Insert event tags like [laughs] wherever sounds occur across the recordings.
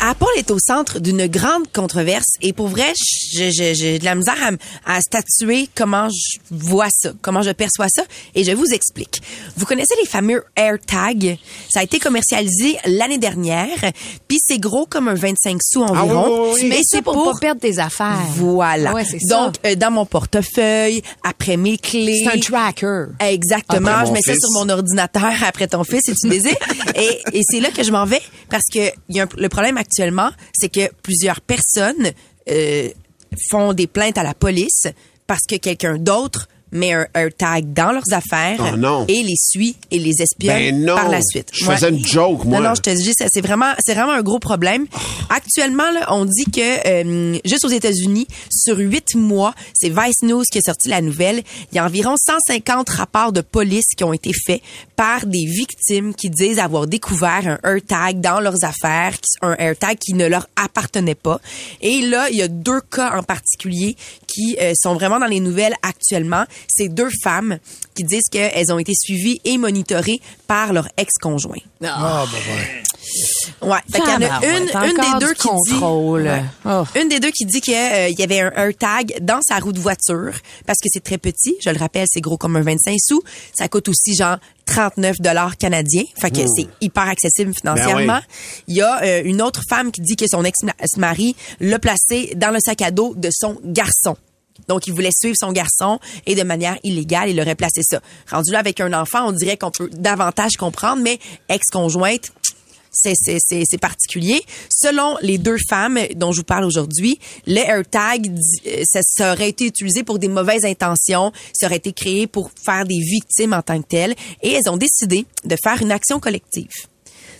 Apple est au centre d'une grande controverse et pour vrai, j'ai de la misère à, statuer comment je vois ça, comment je perçois ça et je vous explique. Vous connaissez les fameux AirTags? Ça a été commercialisé l'année dernière, puis c'est gros comme un 25 sous environ. oui, oui, oui. Tu mets Mais ça pour, pas perdre tes affaires. Voilà. Ouais, c'est ça. Donc, euh, dans mon portefeuille, après mes clés. C'est un tracker. Exactement. Après je mets ça sur mon ordinateur [laughs] après ton fils, si tu désires. et et c'est là que je m'en vais parce que il y a un- le problème actuellement, c'est que plusieurs personnes euh, font des plaintes à la police parce que quelqu'un d'autre met un, un tag dans leurs affaires Oh non. et les suit et les espionne Ben par la suite. Je faisais une joke, moi. Non, non, je te dis, c'est vraiment, c'est vraiment un gros problème. Actuellement, là, on dit que euh, juste aux États-Unis, sur huit mois, c'est Vice News qui a sorti la nouvelle. Il y a environ 150 rapports de police qui ont été faits par des victimes qui disent avoir découvert un AirTag dans leurs affaires, un AirTag qui ne leur appartenait pas. Et là, il y a deux cas en particulier qui euh, sont vraiment dans les nouvelles actuellement. C'est deux femmes qui disent qu'elles ont été suivies et monitorées par leur ex-conjoint. Ah, Ouais. Fait qu'il y en a une, une des deux qui contrôle. dit, Ouais. Oh. une des deux qui dit qu'il y avait un, un tag dans sa roue de voiture parce que c'est très petit. Je le rappelle, c'est gros comme un 25 sous. Ça coûte aussi genre 39 dollars canadiens. Fait que c'est hyper accessible financièrement. Ben Il y a euh, une autre femme qui dit que son ex-mari l'a placé dans le sac à dos de son garçon. Donc, il voulait suivre son garçon et de manière illégale, il aurait placé ça. Rendu là avec un enfant, on dirait qu'on peut davantage comprendre, mais ex-conjointe, c'est c'est c'est particulier. Selon les deux femmes dont je vous parle aujourd'hui, le AirTag euh, ça, ça aurait été utilisé pour des mauvaises intentions, ça aurait été créé pour faire des victimes en tant que telles et elles ont décidé de faire une action collective.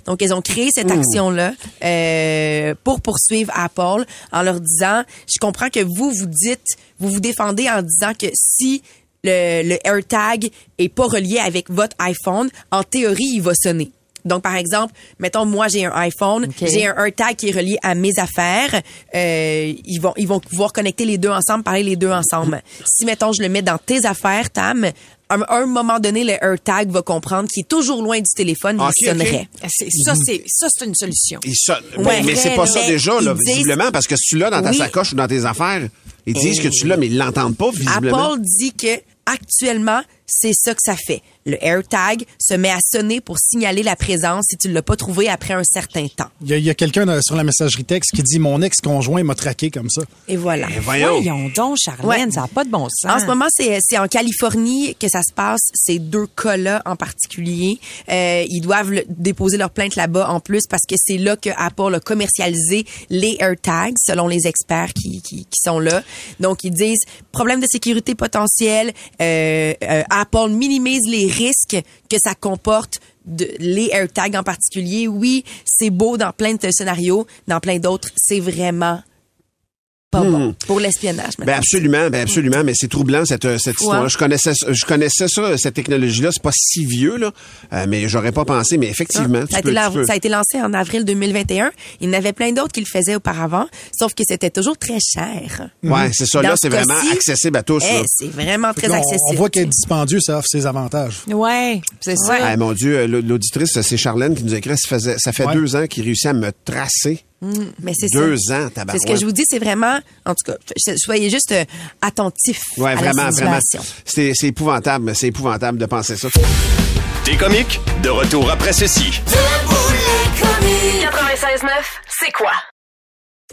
Donc, elles ont créé cette action-là euh, pour poursuivre Apple en leur disant, je comprends que vous, vous dites, vous vous défendez en disant que si le, le AirTag est pas relié avec votre iPhone, en théorie, il va sonner. Donc, par exemple, mettons, moi, j'ai un iPhone, j'ai un AirTag qui est relié à mes affaires. Euh, ils vont, ils vont pouvoir connecter les deux ensemble, parler les deux ensemble. Si, mettons, je le mets dans tes affaires, Tam, à un, moment donné, le AirTag va comprendre qu'il est toujours loin du téléphone, Ok, il sonnerait. Ah, c'est- Ça, c'est ça, c'est une solution. Il sonne. Ouais, mais c'est pas ça mais déjà, là, disent- visiblement, parce que si tu l'as dans ta Oui. sacoche ou dans tes affaires, ils disent que tu l'as, mais ils l'entendent pas, visiblement. Apple dit que actuellement, c'est ça que ça fait. Le AirTag se met à sonner pour signaler la présence si tu l'as pas trouvé après un certain temps. Il y a, quelqu'un sur la messagerie texte qui dit Mon ex-conjoint m'a traqué comme ça. Et voilà. Voyons. Voyons donc, Charlène, Ouais. ça n'a pas de bon sens. En ce moment, c'est c'est en Californie que ça se passe, ces deux cas-là en particulier. Euh, ils doivent le- déposer leur plainte là-bas en plus parce que c'est là que Apple a commercialisé les AirTags, selon les experts qui, qui, qui sont là. Donc, ils disent problème de sécurité potentiel. euh, euh, Apple minimise les risques que ça comporte. De, les AirTags en particulier, oui, c'est beau dans plein de scénarios, dans plein d'autres, c'est vraiment pas bon pour l'espionnage. Ben absolument, ben absolument, mais c'est troublant cette euh, cette histoire. Je connaissais ça- je connaissais ça cette technologie là, c'est pas si vieux là, euh, mais j'aurais pas pensé mais effectivement, ça, tu a peux, été la- tu peux- ça a été lancé en avril 2021. Il y en avait plein d'autres qui le faisaient auparavant, sauf que c'était toujours très cher. Ouais, c'est ça Dans là, ce c'est vraiment accessible à tous Eh, c'est vraiment très On- on, accessible. voit qu'être dispendieux, ça offre ses avantages. Ouais, c'est ça. Ah, mon Dieu, euh, l'auditrice, c'est Charlène qui nous écrit, ça, faisait, ça fait Ouais. deux ans qu'il réussit à me tracer. Mais c'est Deux ça. ans, C'est tabarouette. ce que je vous dis, c'est vraiment, en tout cas, soyez juste euh, attentifs Ouais, à vraiment, la vraiment. C'est c'est épouvantable, c'est épouvantable de penser ça. T'es comique? De retour après ceci. Debout les comiques. 96.9, c'est quoi?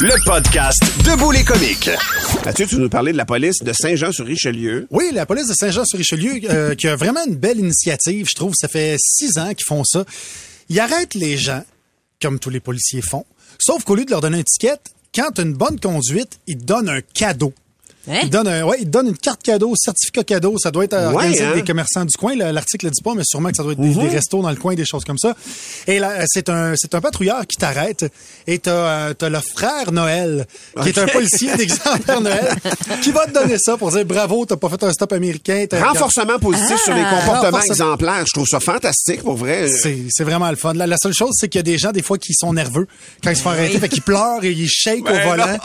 Le podcast Debout les comiques. Mathieu, tu nous parlais de la police de Saint-Jean-sur-Richelieu. Oui, la police de Saint-Jean-sur-Richelieu, euh, qui a vraiment une belle initiative, je trouve. Ça fait six ans qu'ils font ça. Ils arrêtent les gens, comme tous les policiers font, sauf qu'au lieu de leur donner une étiquette, quand tu as une bonne conduite, ils te donnent un cadeau. Hein? Ils donnent un- ouais, ils te donnent une carte cadeau, certificat cadeau. Ça doit être Ouais, organisé avec hein? des commerçants du coin. Le- L'article ne dit pas, mais sûrement que ça doit être des- des, restos dans le coin, des choses comme ça. Et là, c'est un, c'est un patrouilleur qui t'arrête. Et t'as, euh, t'as le frère Noël, qui est un policier [laughs] d'exemplaire Noël, qui va te donner ça pour dire bravo, t'as pas fait un stop américain. Renforcement positif sur les comportements Renforcement- exemplaires. Je trouve ça fantastique, pour vrai. C'est, c'est vraiment le fun. La, la seule chose, c'est qu'il y a des gens, des fois, qui sont nerveux quand ils se font arrêter. Fait qu'ils pleurent et ils shake Ben au volant.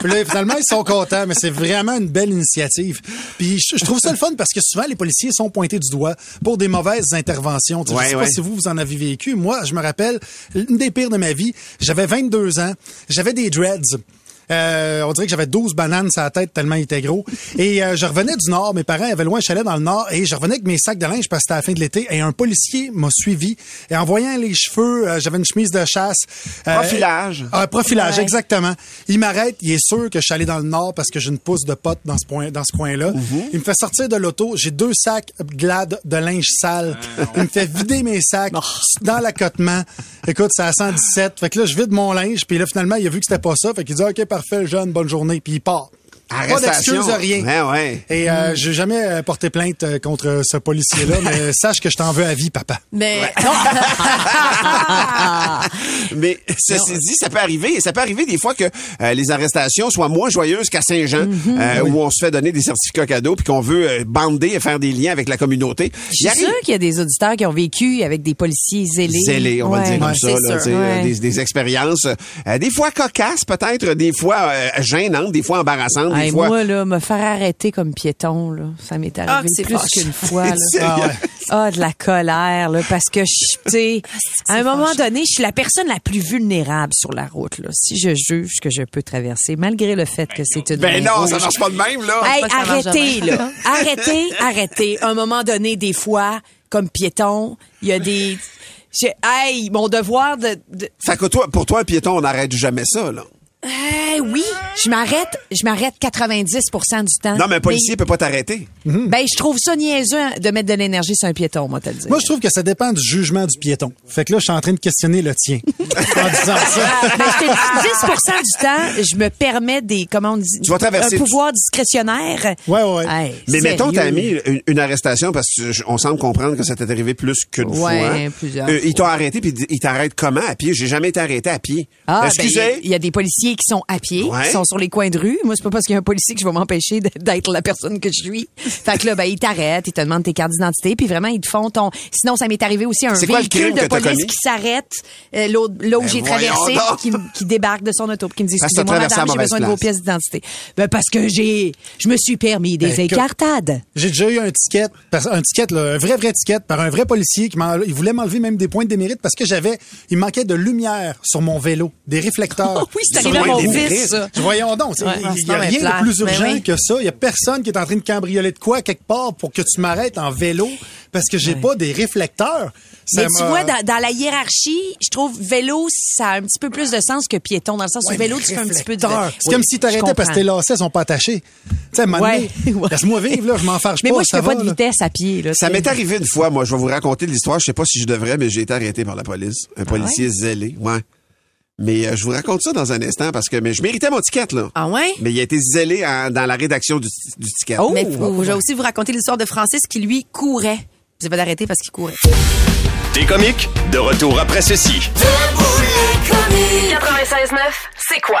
Puis là, finalement, ils sont contents, mais c'est vraiment une belle initiative. Puis je, je trouve ça le fun parce que souvent, les policiers sont pointés du doigt pour des mauvaises interventions. Ouais, je sais ouais. pas si vous, vous en avez vécu. Moi, je me rappelle, une des pires de ma vie, j'avais 22 ans, j'avais des dreads. Euh, on dirait que j'avais 12 bananes sur la tête tellement il était gros. Et euh, je revenais du nord. Mes parents avaient loin un chalet dans le nord. Et je revenais avec mes sacs de linge parce que c'était à la fin de l'été. Et un policier m'a suivi. Et en voyant les cheveux, euh, j'avais une chemise de chasse. euh, Profilage. ah, profilage, Ouais. exactement. Il m'arrête. Il est sûr que je suis allé dans le nord parce que j'ai une pousse de pote dans ce point, dans ce coin-là. Mhm. Il me fait sortir de l'auto. J'ai deux sacs glad de linge sale. Il me fait vider mes sacs dans l'accotement. Écoute, c'est à 117. Fait que là, je vide mon linge. Puis là, finalement, il a vu que c'était pas ça. Fait qu'il dit, OK, parfait, jeune, bonne journée. Puis il part. Pas Arrestation. d'excuse, rien. Ouais, ouais. Et euh, j'ai jamais euh, porté plainte euh, contre ce policier-là, [laughs] mais sache que je t'en veux à vie, papa. Mais [laughs] Mais ceci dit, ça peut arriver. Ça peut arriver des fois que euh, les arrestations soient moins joyeuses qu'à Saint-Jean, Mhm. euh, où on se fait donner des certificats cadeaux puis qu'on veut bander et faire des liens avec la communauté. Je suis sûre qu'il y a des auditeurs qui ont vécu avec des policiers zélés. zélés, on va Ouais. dire comme Ouais, ça, là, sûr. tu sais, Ouais. des, des expériences, euh, des fois cocasses peut-être, des fois euh, gênantes, des fois embarrassantes, des Hey, fois. Moi, là, me faire arrêter comme piéton, là, ça m'est Ah, arrivé c'est plus qu'une fois. là. [laughs] Ah ouais. Ah, de la colère, là, parce que, je- tu sais, à un moment donné, je suis la personne la plus vulnérable sur la route, là. Si je juge que je peux traverser, malgré le fait que c'est une Ben non, rouge. ça marche pas de même, là. Hey, arrêtez, là. arrêtez, arrêtez. À un moment donné, des fois, comme piéton, il y a des... je- Hey, mon devoir de... de- Fait que toi, pour toi, un piéton, on n'arrête jamais ça, là. Hey, oui, je m'arrête, je m'arrête 90% du temps. Non, mais un policier peut pas t'arrêter. Ben, je trouve ça niaiseux hein, de mettre de l'énergie sur un piéton, moi, te le dire. Moi, je trouve que ça dépend du jugement du piéton. Fait que là, je suis en train de questionner le tien. [laughs] en disant ça. Ben, je te dis, 10% du temps, je me permets des, comment on dit, Tu vas traverser- un pouvoir discrétionnaire. Ouais, ouais. Hey, Mais mettons, t'as mis une, une arrestation parce qu'on semble comprendre que ça t'est arrivé plus qu'une Ouais, fois. plusieurs Euh, ils t'ont arrêté puis ils t'arrêtent comment? À pied? J'ai jamais été arrêté à pied. Ah, ben, Excusez. il y a des policiers qui sont à pied, Ouais. qui sont sur les coins de rue. Moi, c'est pas parce qu'il y a un policier que je vais m'empêcher d'être la personne que je suis. Fait que là, ben, ils t'arrêtent, ils te demandent tes cartes d'identité, puis vraiment, ils te font ton... Sinon, ça m'est arrivé aussi un quoi véhicule de police qui s'arrête euh, là, où- Ben, j'ai traversé, qui, débarque de son auto, puis qui me dit, Parce que t'as excusez-moi, madame, j'ai besoin de vos pièces d'identité. Ben, parce que j'ai, je me suis permis des Ben, écartades. J'ai déjà eu un ticket, un ticket, là, un vrai, vrai ticket par un vrai policier qui il voulait m'enlever même des points de démérite parce que j'avais, il manquait de lumière sur mon vélo, des réflecteurs. [laughs] Oui, c'est arrivé à mon fils, ça. Voyons donc, Ouais, il n'y a rien de plus mais urgent oui. que ça. Il y a personne qui est en train de cambrioler de quoi quelque part pour que tu m'arrêtes en vélo parce que j'ai pas des réflecteurs. Ça Mais tu vois, dans, dans la hiérarchie, je trouve vélo, ça a un petit peu plus de sens que piéton, dans le sens Ouais, où vélo, mais tu fais un petit peu de... C'est Oui, comme si je t'arrêtais parce que tes lacets sont pas attachés. Tu sais, à Ouais, [laughs] ouais. laisse-moi vivre, là, je m'en fâche Mais pas. moi, je fais pas de là. vitesse à pied. Là, Ça tu m'est arrivé une fois, moi, je vais vous raconter l'histoire. Je sais pas si je devrais, mais j'ai été arrêté par la police. Un policier zélé, ouais. Mais euh, je vous raconte ça dans un instant parce que mais je méritais mon ticket, là. Ah ouais? Mais il a été zélé en- dans la rédaction du, du ticket. Oh! Mais faut, je vais aussi vous raconter l'histoire de Francis qui, lui, courait. Vous avez arrêté parce qu'il courait. Des comiques, de retour après ceci. 96.9, c'est quoi?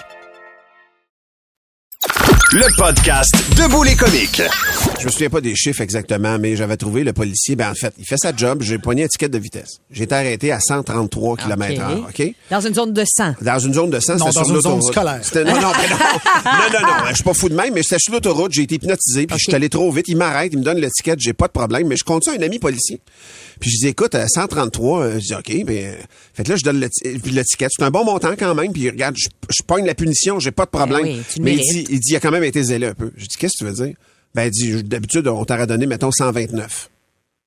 Le podcast Debout les comiques. Je me souviens pas des chiffres exactement, mais j'avais trouvé le policier. Ben, en fait, il fait sa job. J'ai poigné étiquette de vitesse. J'ai été arrêté à 133 km h OK? Dans une zone de 100. Dans une zone de 100, Non, c'était dans sur une zone scolaire. Non, non, non. [laughs] non, non, non. Je suis pas fou de même, mais c'était sur l'autoroute. J'ai été hypnotisé, puis je suis allé trop vite. Il m'arrête, il me donne l'étiquette. J'ai pas de problème, mais je compte ça à un ami policier. Puis je dis, écoute, à 133, euh, je dis, OK, mais, euh, fait que là, je donne puis l'étiquette. C'est un bon montant quand même, puis regarde, je, je pogne la punition, j'ai pas de problème. Ben oui, tu le mais il dit, il dit, il a quand même été zélé un peu. Je dis, qu'est-ce que tu veux dire? Ben, il dit, d'habitude, on t'aurait donné, mettons, 129.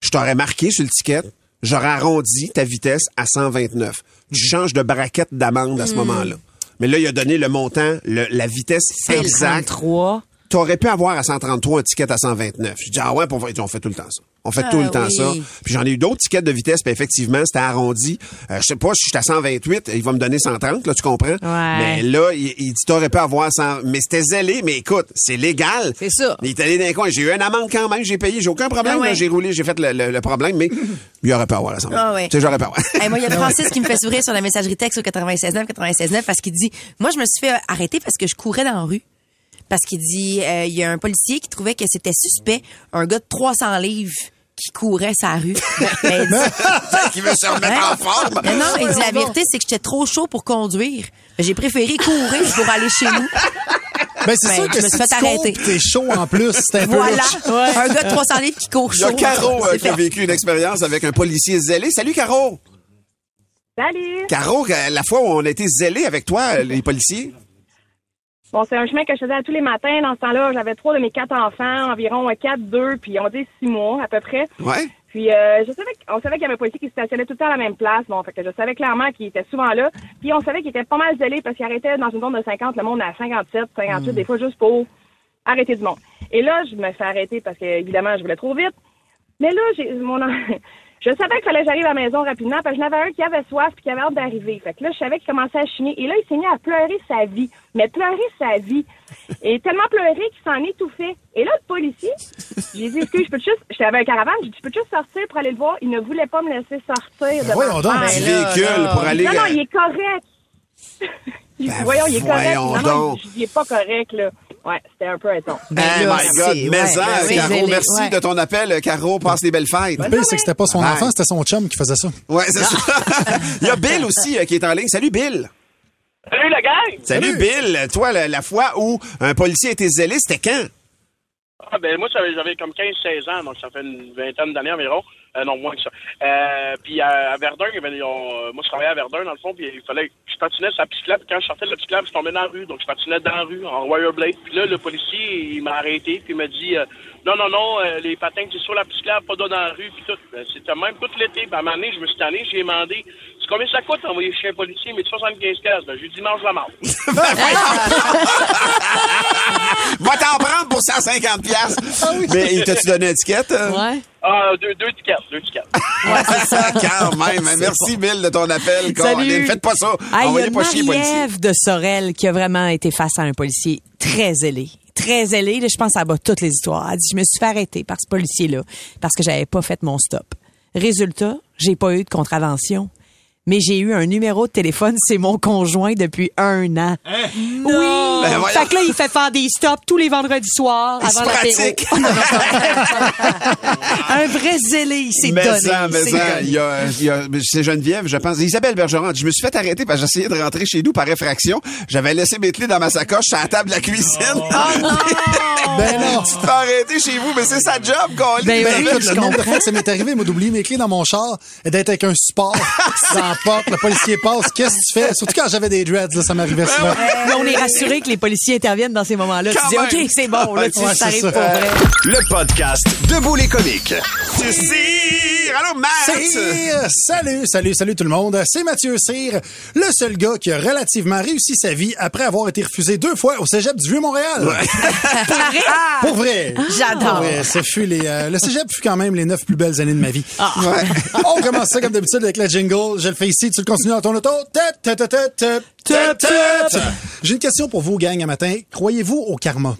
Je t'aurais marqué sur l'étiquette, j'aurais arrondi ta vitesse à 129. Tu changes de braquette d'amende à ce moment-là. Mais là, il a donné le montant, le- la vitesse exacte. 133. T'aurais pu avoir à 133 un ticket à 129. Je dis, ah ouais, pour... on fait tout le temps ça. On fait Ah tout le temps oui. ça. Puis j'en ai eu d'autres tickets de vitesse, puis effectivement, c'était arrondi. Euh, je sais pas, si je suis à 128, il va me donner 130, là, tu comprends? Mais là, il, il dit, t'aurais pu avoir 100... Mais c'était zélé, mais écoute, c'est légal. C'est ça. Il est allé dans les coins. J'ai eu une amende quand même, j'ai payé, j'ai aucun problème. Ah ouais. J'ai roulé, j'ai fait le, le- le problème, mais il aurait pu avoir la 100. Ah ouais. Tu sais, j'aurais pas avoir. Hey, moi, il y a [laughs] Francis qui me fait sourire sur la messagerie texte au 96.9, 96.9 parce qu'il dit, moi, je me suis fait arrêter parce que je courais dans la rue. Parce qu'il dit, euh, il y a un policier qui trouvait que c'était suspect, un gars de 300 livres qui courait sa rue. [laughs] Ben, il dit- [laughs] qui veut se remettre en forme. Mais non, il dit la vérité, c'est que j'étais trop chaud pour conduire. J'ai préféré courir pour aller chez nous. [laughs] Ben, c'est Ben, sûr je que me si suis fait arrêter. t'es chaud en plus, c'est un peu Voilà. Un gars de 300 livres qui court Il y chaud. a Caro euh, qui a vécu une expérience avec un policier zélé. Salut, Caro. Salut! Caro, euh, la fois où on a été zélé avec toi, les policiers? Bon, c'est un chemin que je faisais à tous les matins. Dans ce temps-là, j'avais trois de mes quatre enfants, environ quatre, deux, puis on dit six mois à peu près. Ouais. Puis euh, je savais qu'on savait qu'il y avait un policier qui se stationnait tout le temps à la même place. Bon, fait que je savais clairement qu'il était souvent là. Puis on savait qu'il était pas mal zélé parce qu'il arrêtait dans une zone de 50, le monde à 57, 58, des fois juste pour arrêter du monde. Et là, je me fais arrêter parce que évidemment, je voulais trop vite. Mais là, j'ai mon je savais qu'il fallait que j'arrive à la maison rapidement parce que j'en avais un qui avait soif puis qui avait hâte d'arriver. Fait que là, je savais qu'il commençait à chiner. Et là, il s'est mis à pleurer sa vie. Mais pleurer sa vie. Et tellement pleurer qu'il s'en étouffait. Et là, le policier, j'ai dit, excuse, je peux juste, j'étais avec un caravane, j'ai dit, tu peux juste sortir pour aller le voir? Il ne voulait pas me laisser sortir. Ben voyons donc, petit véhicule pour aller, Non, non, euh, il est correct. [laughs] Ben voyons, il est correct. Non, non, il est pas correct, là. Ouais, c'était un peu éton. oh my God, mais ça, Caro, merci de ton appel. Caro, passe des belles fêtes. Le pire, c'est que c'était pas son enfant, c'était son chum qui faisait ça. Ouais, c'est ça. [laughs] Il y a Bill aussi euh, qui est en ligne. Salut, Bill. Salut la gang! Salut, Bill. Toi, la, la fois où un policier était zélé, c'était quand? Ah, ben, moi, j'avais, j'avais comme 15-16 ans, donc ça fait une vingtaine d'années environ. Euh, non, moins que ça. Euh, puis à, Verdun, il y euh, moi, je travaillais à Verdun, dans le fond, puis il fallait que je patinais sur la bicyclette. Quand je sortais de la bicyclette, je tombais dans la rue, donc je patinais dans la rue, en wireblade. Puis là, le policier, il m'a arrêté, puis il m'a dit euh, Non, non, non, euh, les patins, c'est sur la bicyclette, pas dans la rue, puis tout. Ben, c'était même tout l'été. Ben, à un moment donné, je me suis tanné, j'ai demandé C'est combien ça coûte d'envoyer chez un policier, mais de 75 cases. Ben, j'ai dit mange la marde. [laughs] Va t'en prendre pour 150 piastres. Mais il t'a-tu donné une étiquette? Ouais. Ah, deux, deux tickets, deux tickets. [laughs] [laughs] Quand même. Merci, Bill, de ton appel. Caroline. Faites pas ça. Ah, il y Envoyez a pas chier. Marie-Ève de Sorel qui a vraiment été face à un policier très zélé. Très. Là, je pense que ça toutes les histoires. Elle dit, je me suis fait arrêter par ce policier-là parce que j'avais pas fait mon stop. Résultat, j'ai pas eu de contravention. Mais j'ai eu un numéro de téléphone, c'est mon conjoint depuis un an. Oui. Ben, fait que là, il fait faire des stops tous les vendredis soirs avant pratique. [laughs] un vrai zélé, il s'est Mais donné. ça, mais ça, il y a, il y a- c'est Geneviève, je pense. Isabelle Bergeron. Je me suis fait arrêter parce que j'essayais de rentrer chez nous par effraction. J'avais laissé mes clés dans ma sacoche sur la table de la cuisine. [laughs] Ben non. tu te fais arrêter chez vous, mais c'est sa job, Colin. Ben, Isabelle. écoute, le nombre de fois que ça m'est arrivé, moi, d'oublier mes clés dans mon char et d'être avec un support [laughs] la porte, le policier passe, qu'est-ce que tu fais? Surtout quand j'avais des dreads, là, ça m'arrivait souvent. Mais on est rassuré que les policiers interviennent dans ces moments-là. Tu dis. OK, c'est bon, là, tu Ouais, ça c'est arrive ça. pour vrai. Le podcast Debout les comiques. Tu cires Allô, Matt! Salut, salut, salut tout le monde. C'est Mathieu Cyr, le seul gars qui a relativement réussi sa vie après avoir été refusé deux fois au cégep du Vieux-Montréal. [laughs] Pour vrai? Pour vrai. J'adore. Pour vrai. Ce fut les, euh, le cégep fut quand même les neuf plus belles années de ma vie. Ah. [laughs] On commence ça comme d'habitude avec la jingle. Je le fais ici, tu le continues dans ton auto. J'ai une question pour vous, gang, à matin. Croyez-vous au karma?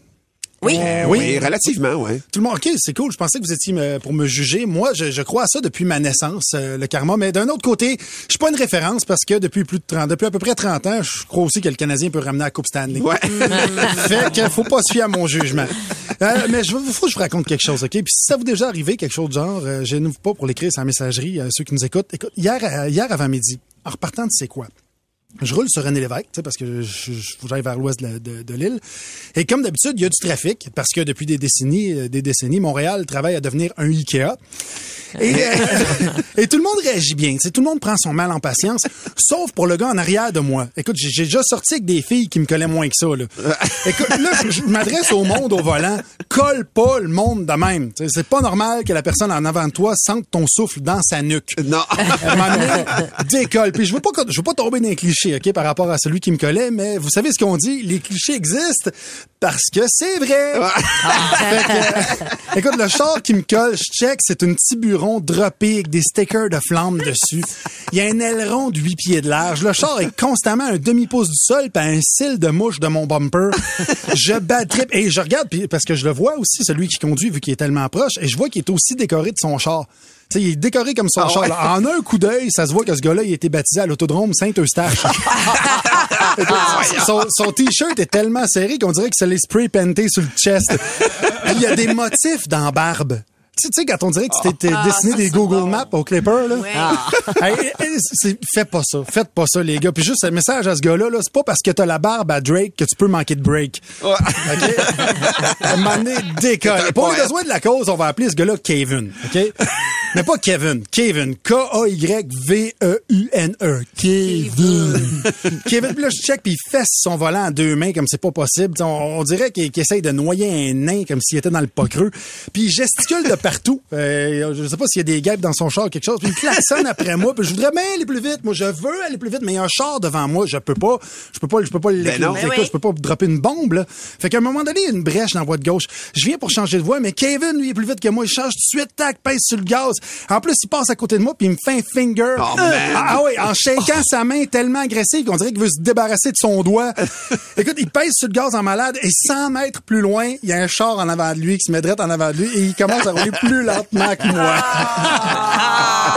Oui. Euh, Oui, relativement, ouais. Tout le monde, OK, c'est cool. Je pensais que vous étiez me- pour me juger. Moi, je, je crois à ça depuis ma naissance, euh, le karma. Mais d'un autre côté, je suis pas une référence parce que depuis plus de 30, depuis à peu près 30 ans, je crois aussi que le Canadien peut ramener la Coupe Stanley. Ouais. [laughs] fait que faut pas se fier à mon jugement. Euh, mais je veux- faut que je vous raconte quelque chose, OK? Puis si ça vous est déjà arrivé, quelque chose de genre, euh, je n'ouvre pas pour l'écrire sur la messagerie, euh, ceux qui nous écoutent. Écoute, hier, euh, hier avant midi, en repartant de c'est quoi? Je roule sur René Lévesque, parce que j'aille vers l'ouest de, de- de l'île. Et comme d'habitude, il y a du trafic, parce que depuis des décennies, euh, des décennies, Montréal travaille à devenir un Ikea. Et, euh, [laughs] et tout le monde réagit bien. tu sais, Tout le monde prend son mal en patience, sauf pour le gars en arrière de moi. Écoute, j'ai déjà sorti avec des filles qui me collaient moins que ça. Là. [laughs] Écoute, là, je, m'adresse au monde au volant. Colle pas le monde de même. C'est pas normal que la personne en avant de toi sente ton souffle dans sa nuque. [laughs] Non. Un décolle. Puis je veux pas, je veux pas tomber dans les clichés, OK, par rapport à celui qui me collait, mais vous savez ce qu'on dit, les clichés existent parce que c'est vrai. Fait que, euh, écoute, le char qui me colle, je check, c'est un petit bureau droppé avec des stickers de flammes dessus. Il y a un aileron de 8 pieds de large. Le char est constamment à un demi-pouce du sol puis un cil de mouche de mon bumper. Je bad trip et je regarde puis parce que je le vois aussi celui qui conduit vu qu'il est tellement proche et je vois qu'il est aussi décoré de son char. Tu sais, il est décoré comme son Ah char. ouais? En un coup d'œil, ça se voit que ce gars-là, il a été baptisé à l'autodrome Saint-Eustache. [laughs] Son, son t-shirt est tellement serré qu'on dirait que c'est les spray painté sur le chest. Il y a des motifs dans la barbe. Tu sais- tu sais, quand on dirait que tu t'es Ah, dessiné des Google bon. Maps au Clipper, là. Ouais. [laughs] Hey, faites pas ça. Faites pas ça, les gars. Puis juste un message à ce gars-là, là, c'est pas parce que t'as la barbe à Drake que tu peux manquer de break. OK? À un moment donné, [laughs] décolle. Pour les besoins de la cause, on va appeler ce gars-là Kevin. OK? Mais pas Kevin. Kevin. K-A-Y-V-E-U-N-E. Kevin. Kevin. Puis là, je check, puis il fesse son volant à deux mains comme c'est pas possible. On, on dirait qu'il essaye de noyer un nain comme s'il était dans le pas creux. Puis il gesticule de partout. Euh, je sais pas s'il y a des guêpes dans son char ou quelque chose. Puis il klaxonne après moi. Puis je voudrais bien aller plus vite. Moi, je veux aller plus vite, mais il y a un char devant moi. Je peux pas. Je peux pas. Je peux pas non. Ben oui. Je peux pas dropper une bombe, là. Fait qu'à un moment donné, il y a une brèche dans la voie de gauche. Je viens pour changer de voie, mais Kevin, lui, est plus vite que moi. Il change tout de suite, tac, pèse sur le gaz. En plus, il passe à côté de moi, puis il me fait un finger. Oh, man. ah, ah oui, en shaking sa main tellement agressive qu'on dirait qu'il veut se débarrasser de son doigt. [laughs] Écoute, il pèse sur le gaz en malade, et 100 mètres plus loin, il y a un char en avant de lui qui se met direct en avant de lui, et il commence à rouler [laughs] plus lentement que moi.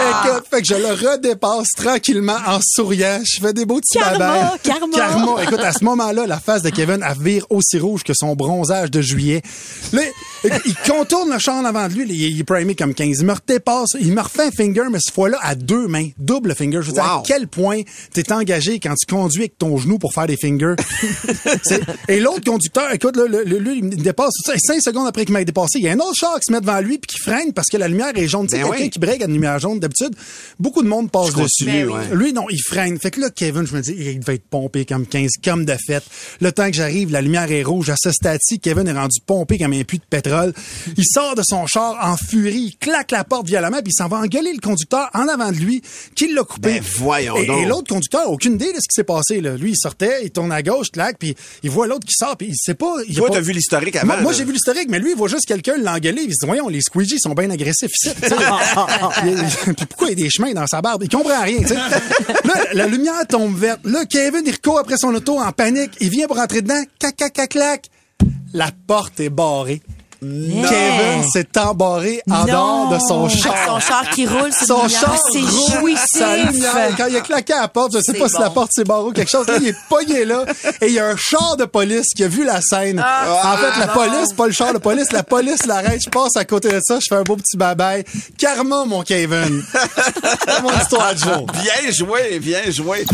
Écoute, fait que je le redépasse tranquillement en souriant. Je fais des beaux petits Karma, karma. Karma. Écoute, à ce moment-là, la face de Kevin, elle vire aussi rouge que son bronzage de juillet. Là, il contourne le champ en avant de lui. il est primé comme 15. Il me redépasse. Il me refait un finger, mais cette fois-là, à deux mains. Double finger. Je veux dire, à Wow. quel point t'es engagé quand tu conduis avec ton genou pour faire des fingers? [laughs] Et l'autre conducteur, écoute, là, le- le- lui, il me dépasse. Cinq secondes après qu'il m'a dépassé, il y a un autre char qui se met devant lui puis qui freine parce que la lumière est jaune. Tu sais, Ben quelqu'un oui. qui break à une lumière jaune, d'habitude, beaucoup de monde passe Je dessus. continue, Ben ouais. Lui, non, il freine. Fait que là, Kevin, je me dis, il devait être pompé comme 15, comme de fait. Le temps que j'arrive, la lumière est rouge. À ce stade-ci, Kevin est rendu pompé comme un puits de pétrole. Il sort de son char en furie, il claque la porte violemment, puis il s'en va engueuler le conducteur en avant de lui, qui l'a coupé. Ben, voyons et, donc. et l'autre conducteur aucune idée de ce qui s'est passé. Là. Lui, il sortait, il tourne à gauche, claque, puis il voit l'autre qui sort, puis il sait pas... Il Toi, pas- t'as vu l'historique avant. Moi, moi, j'ai vu l'historique, mais lui, il voit juste quelqu'un l'engueuler. Il se dit, voyons, les squeegees sont bien agressifs ici. [laughs] Puis pourquoi il y a des chemins dans sa barbe? Il comprend rien, tu sais. Là, la lumière tombe verte. Là, Kevin, il recourt après son auto en panique. Il vient pour rentrer dedans. Cac, cac, cac, clac. La porte est barrée. Kevin s'est embarré en Non. dehors de son Avec char. son char qui roule sur Son char c'est jouissif. Quand il a claqué à la porte, je sais pas si la porte s'est barrée ou quelque chose. Là, il est pogné là. Et il y a un char de police qui a vu la scène. Ah, en fait, la bon. police, pas le char de police, la police l'arrête. Je passe à côté de ça, je fais un beau petit bye-bye. Karma, mon Kevin. [laughs] C'est mon histoire de jour. Bien joué, bien joué.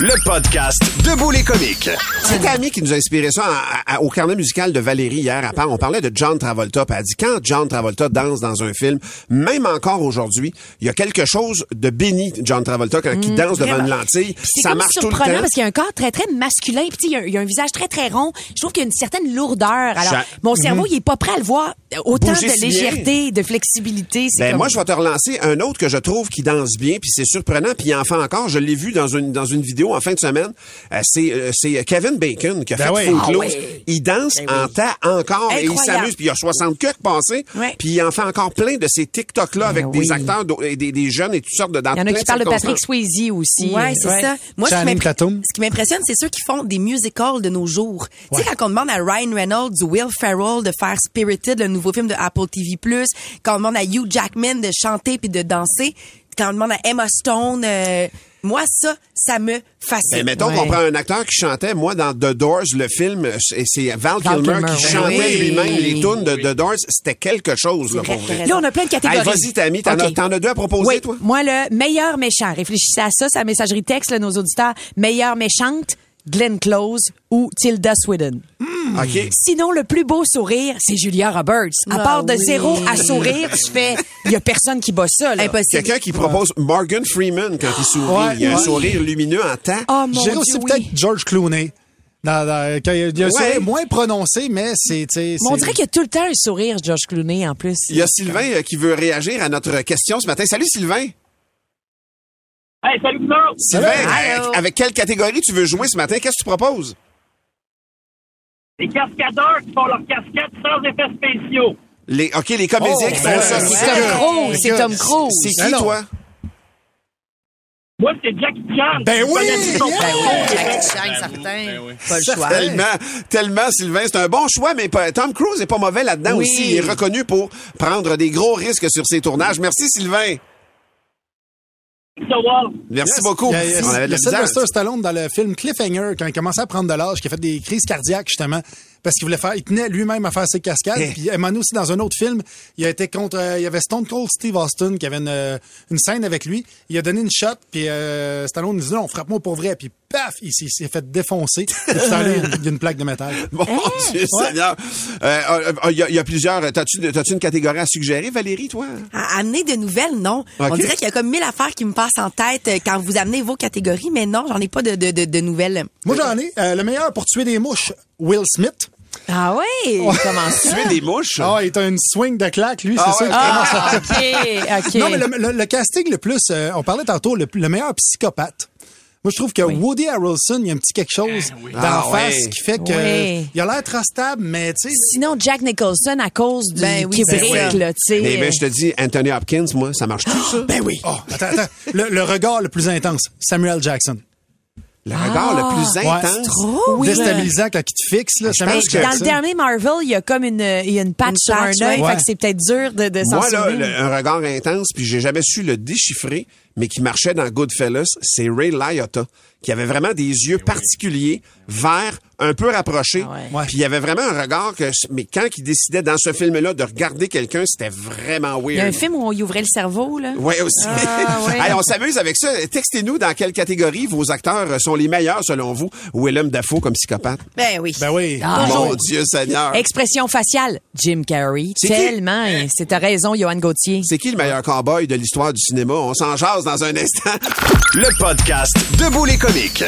Le podcast Debout les comiques. C'est Camille qui nous a inspiré ça à- à- au carnet musical de Valérie hier. À part, on parlait de John Travolta. Puis elle dit, quand John Travolta danse dans un film, même encore aujourd'hui, il y a quelque chose de béni, John Travolta, quand il danse devant vraiment. une lentille. Ça comme marche tout le surprenant temps. parce qu'il y a un corps très très masculin puis tu sais, il y a- il y, a un visage très très rond. Je trouve qu'il y a une certaine lourdeur. Alors mon cerveau Mhm. il est pas prêt à le voir autant Bouger de si légèreté, de flexibilité. Ben comme- moi, je vais te relancer un autre que je trouve qui danse bien, puis c'est surprenant, puis il en fait encore. Je l'ai vu dans une dans une vidéo en fin de semaine. Euh, c'est euh, c'est Kevin Bacon qui a Ben fait oui. Footloose. Ah ouais. Il danse Ben en temps encore et il s'amuse. Puis il y a 60 cucs passés. Ouais. Puis il en fait encore plein de ces TikTok là avec Ben des acteurs et des, des jeunes et toutes sortes de dans Il y en a qui parlent de Patrick. Swayze aussi. Ouais, c'est ça. Moi, ce qui m'impressionne, c'est ceux qui font des musicals de nos jours. Tu sais, quand on demande à Ryan Reynolds ou Will Ferrell de faire Spirited, le nouveau film de Apple TV+, quand on demande à Hugh Jackman de chanter puis de danser, quand on demande à Emma Stone, euh, moi, ça, ça me fascine. Ben, mettons Ouais. qu'on prend un acteur qui chantait, moi, dans The Doors, le film, et c'est Val Val Kilmer Kilmer, qui oui. chantait Oui. lui-même les tunes de The Doors. C'était quelque chose, là, pour vrai, Là, on a plein de catégories. Hey, vas-y, Tammy, t'en as- OK. t'en as deux à proposer, Oui, toi? moi, le meilleur méchant. Réfléchissez à ça, c'est la messagerie texte, là, nos auditeurs. Meilleure méchante, Glenn Close ou Tilda Swinton. OK. Sinon, le plus beau sourire, c'est Julia Roberts. À Ah part de oui. zéro à sourire, tu fais, il y a personne qui bat ça, là. Impossible. Quelqu'un qui propose Morgan Freeman quand il sourit. Ouais, il a un sourire lumineux en temps. Oh mon J'ai Dieu, aussi oui. peut-être George Clooney. Quand il y a, y un Ouais. sourire moins prononcé, mais c'est... on dirait qu'il y a tout le temps un sourire, George Clooney, en plus. Il y a Sylvain euh, qui veut réagir à notre question ce matin. Salut, Sylvain. Hey, salut, tout le monde! Sylvain, avec, avec quelle catégorie tu veux jouer ce matin? Qu'est-ce que tu proposes? Les cascadeurs qui font leurs casquettes sans effets spéciaux. Les, OK, les comédiens Oh, qui ben, font ça. c'est. Tom Cruise, c'est Tom Cruise. C'est qui, Ben toi? Moi, c'est Jackie Chan. Ben oui! Yeah! parcours. Jackie Chan, certain. Pas le choix. Tellement, tellement, Sylvain. C'est un bon choix, mais pas- Tom Cruise est pas mauvais là-dedans Oui. aussi. Il est reconnu pour prendre des gros risques sur ses tournages. Merci, Sylvain. Merci Yes. beaucoup. Il y a, il y a- On avait de la Sylvester. Stallone dans le film Cliffhanger, quand il commençait à prendre de l'âge, qui a fait des crises cardiaques, justement, parce qu'il voulait faire, il tenait lui-même à faire ses cascades. Eh. [laughs] Puis, moment donné aussi, dans un autre film, il a été contre, euh, il y avait Stone Cold Steve Austin, qui avait une, euh, une scène avec lui. Il a donné une shot, puis euh, Stallone il dit non, frappe-moi pour vrai. Puis, paf, il s'est- il s'est fait défoncer. Il y a une- a plaque de métal. [laughs] Mon Dieu Seigneur. Euh, euh, euh, Il y, a- y a plusieurs. T'as-tu une catégorie à suggérer, Valérie, toi? À amener de nouvelles, non. On dirait qu'il y a comme mille affaires qui me passent en tête quand vous amenez vos catégories, mais non, j'en ai pas de, de, de, de nouvelles. Moi, j'en ai. Euh, le meilleur pour tuer des mouches, Will Smith. Ah oui? Comment ça? [laughs] Tuer des mouches? Ah, il est une swing de claque, lui, c'est Ah ça. ouais. à- Ah, OK, OK. Non, mais le, le- le casting le plus, euh, on parlait tantôt, le, le meilleur psychopathe. Moi, je trouve que Woody Harrelson, il y a un petit quelque chose dans Ah, la face ouais. qui fait que Oui. il a l'air trustable, mais tu sais. Sinon, Jack Nicholson, à cause du Ben oui, Kubrick, c'est ça. là, tu sais. Eh ben, je te dis, Anthony Hopkins, moi, ça marche tout, ça? Ben oui. Oh, attends, attends. Le, le regard le plus intense, Samuel Jackson. Le regard le plus intense? Trop, oui. Déstabilisant quand il te fixe, là. Ben, pense que- dans le dernier Marvel, il y a comme une, il y a une patch Une sur un œil, ouais. fait que c'est peut-être dur de, de s'en Moi, là, le- un regard intense, puis j'ai jamais su le déchiffrer, mais qui marchait dans Goodfellas, c'est Ray Liotta, qui avait vraiment des yeux particuliers, verts, un peu rapprochés. Ah ouais. Ouais. Puis il y avait vraiment un regard que, mais quand il décidait dans ce film-là de regarder quelqu'un, c'était vraiment weird. Il y a un film où on y ouvrait le cerveau, là. Oui, aussi. Ah, ouais. [laughs] Allez, on s'amuse avec ça. Textez-nous dans quelle catégorie vos acteurs sont les meilleurs selon vous. Willem Dafoe comme psychopathe. Ben oui. Ben oui. Ah, Mon. Dieu Seigneur. Expression faciale, Jim Carrey. C'est qui? Tellement. C'est ta raison, Johan Gauthier. C'est qui le meilleur cowboy de l'histoire du cinéma? On s'en jase dans un instant. Le podcast Debout les comiques.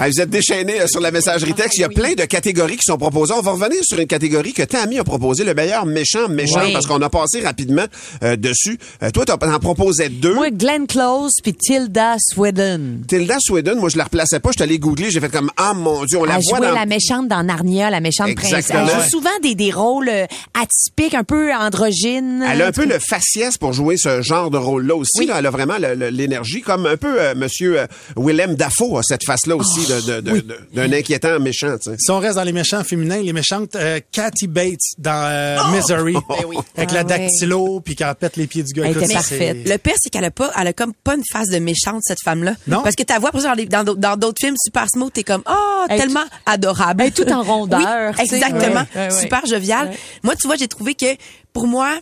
Ah, vous êtes déchaînés euh, sur la messagerie texte. Il y a plein de catégories qui sont proposées. On va revenir sur une catégorie que Tammy a proposé, le meilleur méchant méchant, Oui. parce qu'on a passé rapidement euh, dessus. Euh, toi, t'en en proposais deux. Moi, Glenn Close puis Tilda Swinton. Tilda Sweden, moi, je la replaçais pas. Je t'allais googler. J'ai fait comme, ah, mon Dieu, on la Elle voit jouait dans... la méchante dans Narnia, la méchante princesse. Elle joue souvent des, des rôles euh, atypiques, un peu androgynes. Elle a un peu le faciès pour jouer ce genre de rôle-là aussi. là. elle a vraiment le- l'énergie, comme un peu euh, Monsieur euh, Willem Dafoe a cette face-là aussi Oh, de- de- de- de- d'un inquiétant méchant. Si on reste dans les méchants féminins, les méchantes, euh, Kathy Bates dans euh, Misery, [laughs] avec Ah la ouais. dactylo, puis qu'elle pète les pieds du gars. Elle était ça, parfaite. Le pire, c'est qu'elle a pas, elle a comme pas une face de méchante, cette femme-là. Non. Parce que ta voix, par exemple, dans d'autres- dans d'autres films super smooth, t'es comme, oh, Elle tellement adorable. elle est toute en rondeur, Oui, exactement. Ouais, ouais, ouais. Super jovial. Ouais. Moi, tu vois, j'ai trouvé que, pour moi,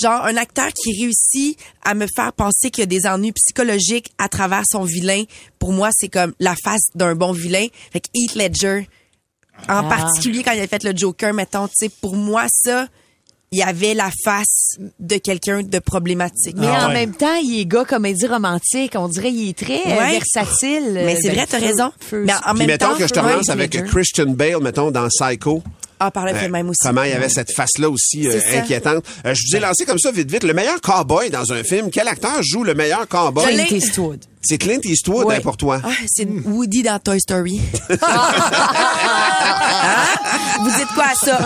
genre, un acteur qui réussit à me faire penser qu'il y a des ennuis psychologiques à travers son vilain, pour moi, c'est comme la face d'un bon vilain. Fait que Heath Ledger, en Ah. particulier quand il a fait le Joker, mettons, tu sais, pour moi, ça, il y avait la face de quelqu'un de problématique. Mais Ah en ouais. même temps, il est gars comédie romantique. On dirait qu'il est très euh, Ouais. versatile. Mais c'est Ben, vrai, t'as raison. feu- Mais en Puis même mettons temps, que je te relance avec Ledger. Christian Bale, mettons, dans Psycho. Ah, par le Euh, même aussi. Comment il y avait cette face-là aussi euh, inquiétante. Euh, je vous ai lancé comme ça vite vite. Le meilleur cowboy dans un film. Quel acteur joue le meilleur cowboy? Clint Eastwood. C'est Clint Eastwood hein, pour toi. Ah, c'est Woody dans Toy Story. [laughs] Hein? Vous dites quoi à ça?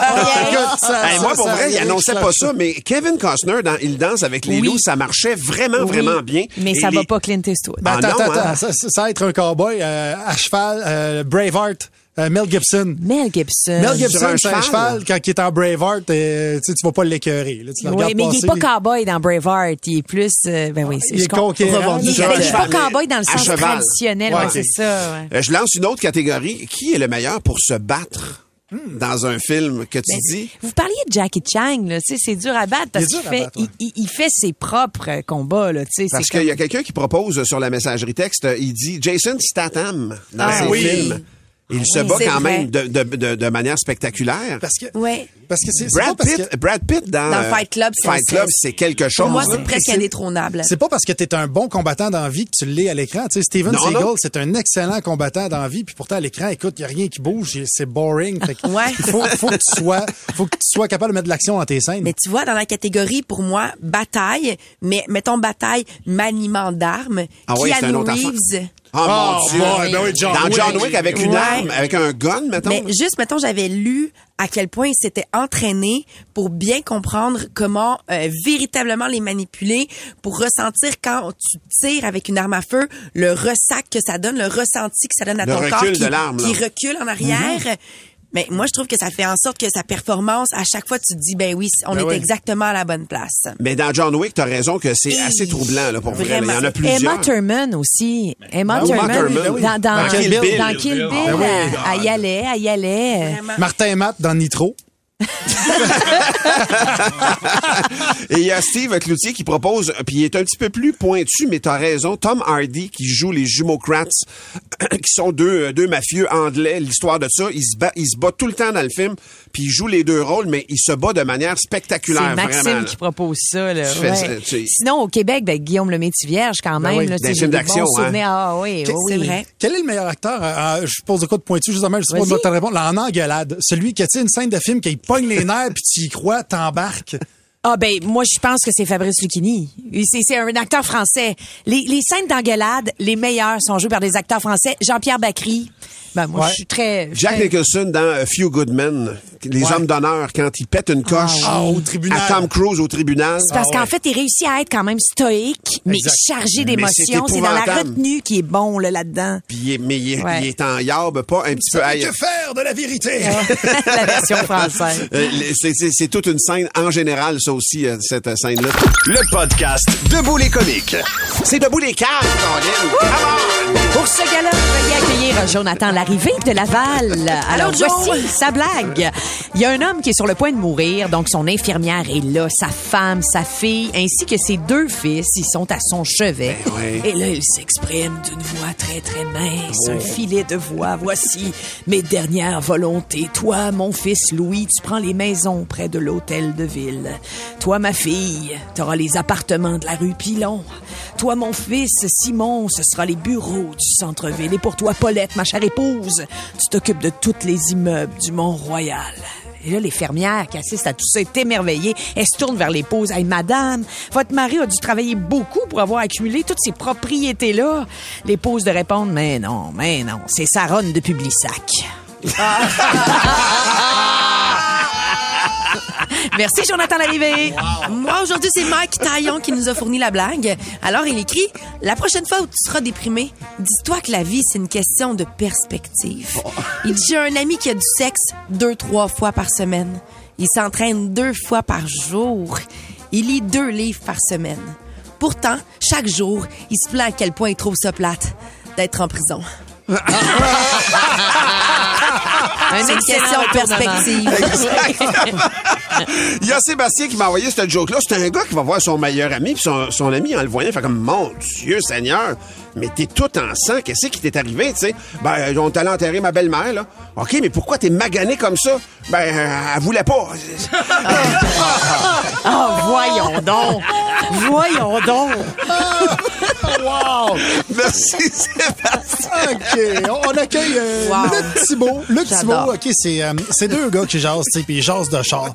Hey, moi, pour ça- vrai, il ça- annonçait ça- pas ça, mais Kevin Costner, dans Il danse avec les Oui. loups, ça marchait vraiment, Oui, vraiment bien. Mais Et ça les- va pas Clint Eastwood. Ben, Ah attends, non, attends, hein? attends. Ça, ça, être un cowboy euh, à cheval, euh, Braveheart, euh, Mel Gibson. Mel Gibson. Mel Gibson, un c'est un cheval. cheval, quand il est en Braveheart, euh, tu sais, tu vas pas l'écœurer. là. Tu le Oui, mais il est pas cowboy dans Braveheart. Il est plus, euh, ben oui, c'est Il est conquérant. Il il est pas cowboy dans le sens cheval. traditionnel. Ouais, c'est ça. ouais. Euh, je lance une autre catégorie. Qui est le meilleur pour se battre Hmm. dans un film que tu Ben, dis? Vous parliez de Jackie Chang, là, tu sais, c'est dur à battre parce qu'il fait, battre, ouais. il, fait ses propres combats, là, tu sais. Parce qu'il y a quelqu'un qui propose sur la messagerie texte, il dit Jason Statham dans Ah ses oui. films. Il se Oui, bat quand vrai. même de, de, de, de manière spectaculaire. Parce que, Ouais. parce que c'est Brad pas parce Pitt, que... Brad Pitt dans, Dans Fight Club, c'est Fight Club, c'est quelque chose. Pour moi, c'est presque indétrônable. C'est pas parce que t'es un bon combattant dans la vie que tu l'es à l'écran. Tu sais, Steven Non, Seagal, non. c'est un excellent combattant dans la vie, puis pourtant à l'écran, écoute, il y a rien qui bouge, c'est boring. Fait que [laughs] Ouais. Il faut, faut que tu sois, faut que tu sois capable de mettre de l'action dans tes scènes. Mais tu vois, dans la catégorie, pour moi, bataille, mais mettons bataille, maniement d'armes, Ah oui, c'est Keanu un Reeves. Oh, mon Oh, Dieu. boy, ben oui, John dans Wick. John Wick avec une Ouais. arme, avec un gun, mettons. Mais juste, mettons, j'avais lu à quel point il s'était entraîné pour bien comprendre comment euh, véritablement les manipuler, pour ressentir quand tu tires avec une arme à feu, le ressac que ça donne, le ressenti que ça donne à Le ton corps qui, de l'arme, qui recule en arrière. Mais moi, je trouve que ça fait en sorte que sa performance, à chaque fois, tu te dis, ben oui, on Ben est oui. exactement à la bonne place. Mais dans John Wick, t'as raison que c'est assez troublant, là, pour vrai. Vraiment. Il y en a plusieurs. Emma Thurman aussi. Emma Ben oui, Thurman, Thurman, oui. dans, dans, Dans Kill Bill. dans Kill Bill, Ben oui. elle, elle y allait, elle y allait. Vraiment. Martin et Matt dans Nitro. Et il y a Steve Cloutier qui propose, puis il est un petit peu plus pointu, mais t'as raison, Tom Hardy qui joue les jumeaux Kratz, [clears throat] qui sont deux, deux mafieux anglais, l'histoire de ça, il se, bat, il se bat tout le temps dans le film, puis il joue les deux rôles, mais il se bat de manière C'est spectaculaire, Maxime vraiment. là. qui propose ça. Là. Tu fais Ouais. ça, tu- Sinon, au Québec, ben, Guillaume le Vierge quand Ben même. oui, là, des films d'action, hein. Ah oui, oui, C'est vrai. Quel est le meilleur acteur? euh, euh, je pose de quoi de pointu, justement, je sais pas répondre. Là, en engueulade. Celui qui a, une scène de film qui pogne les nerfs puis tu y crois, t'embarques. Ah ben moi je pense que c'est Fabrice Lucchini. C'est c'est un acteur français. Les, les scènes d'engueulade, les meilleures sont jouées par des acteurs français. Jean-Pierre Bacry. Ben moi Ouais. je suis très Jack très- Nicholson dans A Few Good Men, les Ouais. hommes d'honneur, quand il pète une coche Ah, au tribunal. à Tom Cruise au tribunal. C'est parce Ah ouais. qu'en fait, il réussit à être quand même stoïque, mais Exact. chargé d'émotions. c'est dans la retenue qui est bon là, là-dedans. Puis il est- mais il est, Ouais. il est en yarbe, pas un petit peu... Que faire de la vérité? [laughs] la version française. Euh, c'est- toute une scène en général, ça aussi, euh, cette euh, scène-là. Le podcast Debout les comiques. C'est debout les on! Pour ce gala, veuillez accueillir Jonathan Larrivée de Laval. [laughs] Alors, voici sa blague. Il y a un homme qui est sur le point de mourir, donc son infirmière est là, sa femme, sa fille, ainsi que ses deux fils, ils sont à son chevet. Ben. Et là, il s'exprime d'une voix très, très mince, un filet de voix. Voici mes dernières volontés. Toi, mon fils Louis, tu prends les maisons près de l'hôtel de ville. Toi, ma fille, t'auras les appartements de la rue Pilon. Toi, mon fils Simon, ce sera les bureaux du centre-ville. Et pour toi, Paulette, ma chère épouse, tu t'occupes de tous les immeubles du Mont-Royal. Et là, les fermières qui assistent à tout ça est émerveillées. Elles se tournent vers l'épouse. Hey, madame, votre mari a dû travailler beaucoup pour avoir accumulé toutes ces propriétés-là. L'épouse de répondre, mais non, mais non, c'est sa ronde de Publisac. [laughs] Merci, Jonathan Larrivée. Moi, aujourd'hui, c'est Mike Taillon qui nous a fourni la blague. Alors, il écrit La prochaine fois où tu seras déprimé, dis-toi que la vie, c'est une question de perspective. Il dit J'ai un ami qui a du sexe deux, trois fois par semaine. Il s'entraîne deux fois par jour. Il lit deux livres par semaine. Pourtant, chaque jour, il se plaint à quel point il trouve ça plate d'être en prison. [laughs] C'est [laughs] une question de perspective. [laughs] Il y a Sébastien qui m'a envoyé cette joke-là. C'est un gars qui va voir son meilleur ami, puis son, son ami, en le voyant, fait comme, mon Dieu Seigneur, mais t'es tout en sang, qu'est-ce qui t'est arrivé, tu sais? Ben, on t'allait enterrer ma belle-mère, là. OK, mais pourquoi t'es magané comme ça? Ben, euh, elle voulait pas. [laughs] Ah, voyons donc. Voyons donc. Wow! Merci, Sébastien. OK. On accueille euh, Wow. Thibault. J'adore. Thibault, OK, c'est euh, c'est deux gars qui jasent, puis ils jasent de char.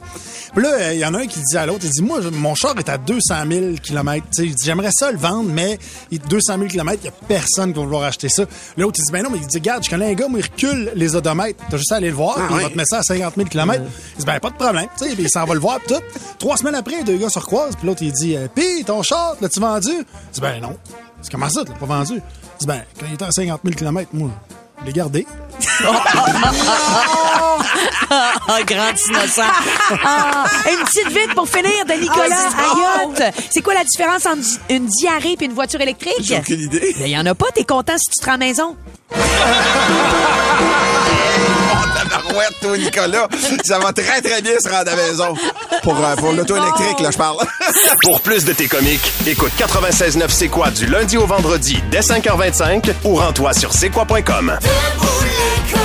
Puis là, il y en a un qui dit à l'autre, il dit, moi, mon char est à 200 000 km. Tu sais, il dit, j'aimerais ça le vendre, mais il 200 000 km, il y a personne qui va vouloir acheter ça. L'autre, il dit, ben non, mais il dit, regarde, je connais un gars, moi, il recule les odomètres. T'as juste à aller le voir, Ah, puis il va te mettre ça à 50 000 km. Il dit, ben, pas de problème. Tu sais, puis il s'en va le voir, puis tout. Trois semaines après, les deux gars se recroisent, puis l'autre, il dit, euh, pis, ton char, l'as-tu vendu? Il dit, ben non. C'est comment ça, tu l'as pas vendu? Il dit, ben, quand il était à 50 000 km, moi, je l'ai gardé. [laughs] Ah, grand innocent. Ah, une petite vite pour finir de Nicolas Ayotte. C'est quoi la différence entre une diarrhée et une voiture électrique? J'ai aucune idée. Il y en a pas, t'es content si tu te rends à la maison. [laughs] Tabarouette, toi, Nicolas. Ça va très, très bien se rendre à la maison. Pour, euh, pour l'auto électrique, là, je parle. [laughs] Pour plus de tes comiques, écoute 96.9 C'est quoi du lundi au vendredi dès 5h25 ou rends-toi sur c'est quoi.com.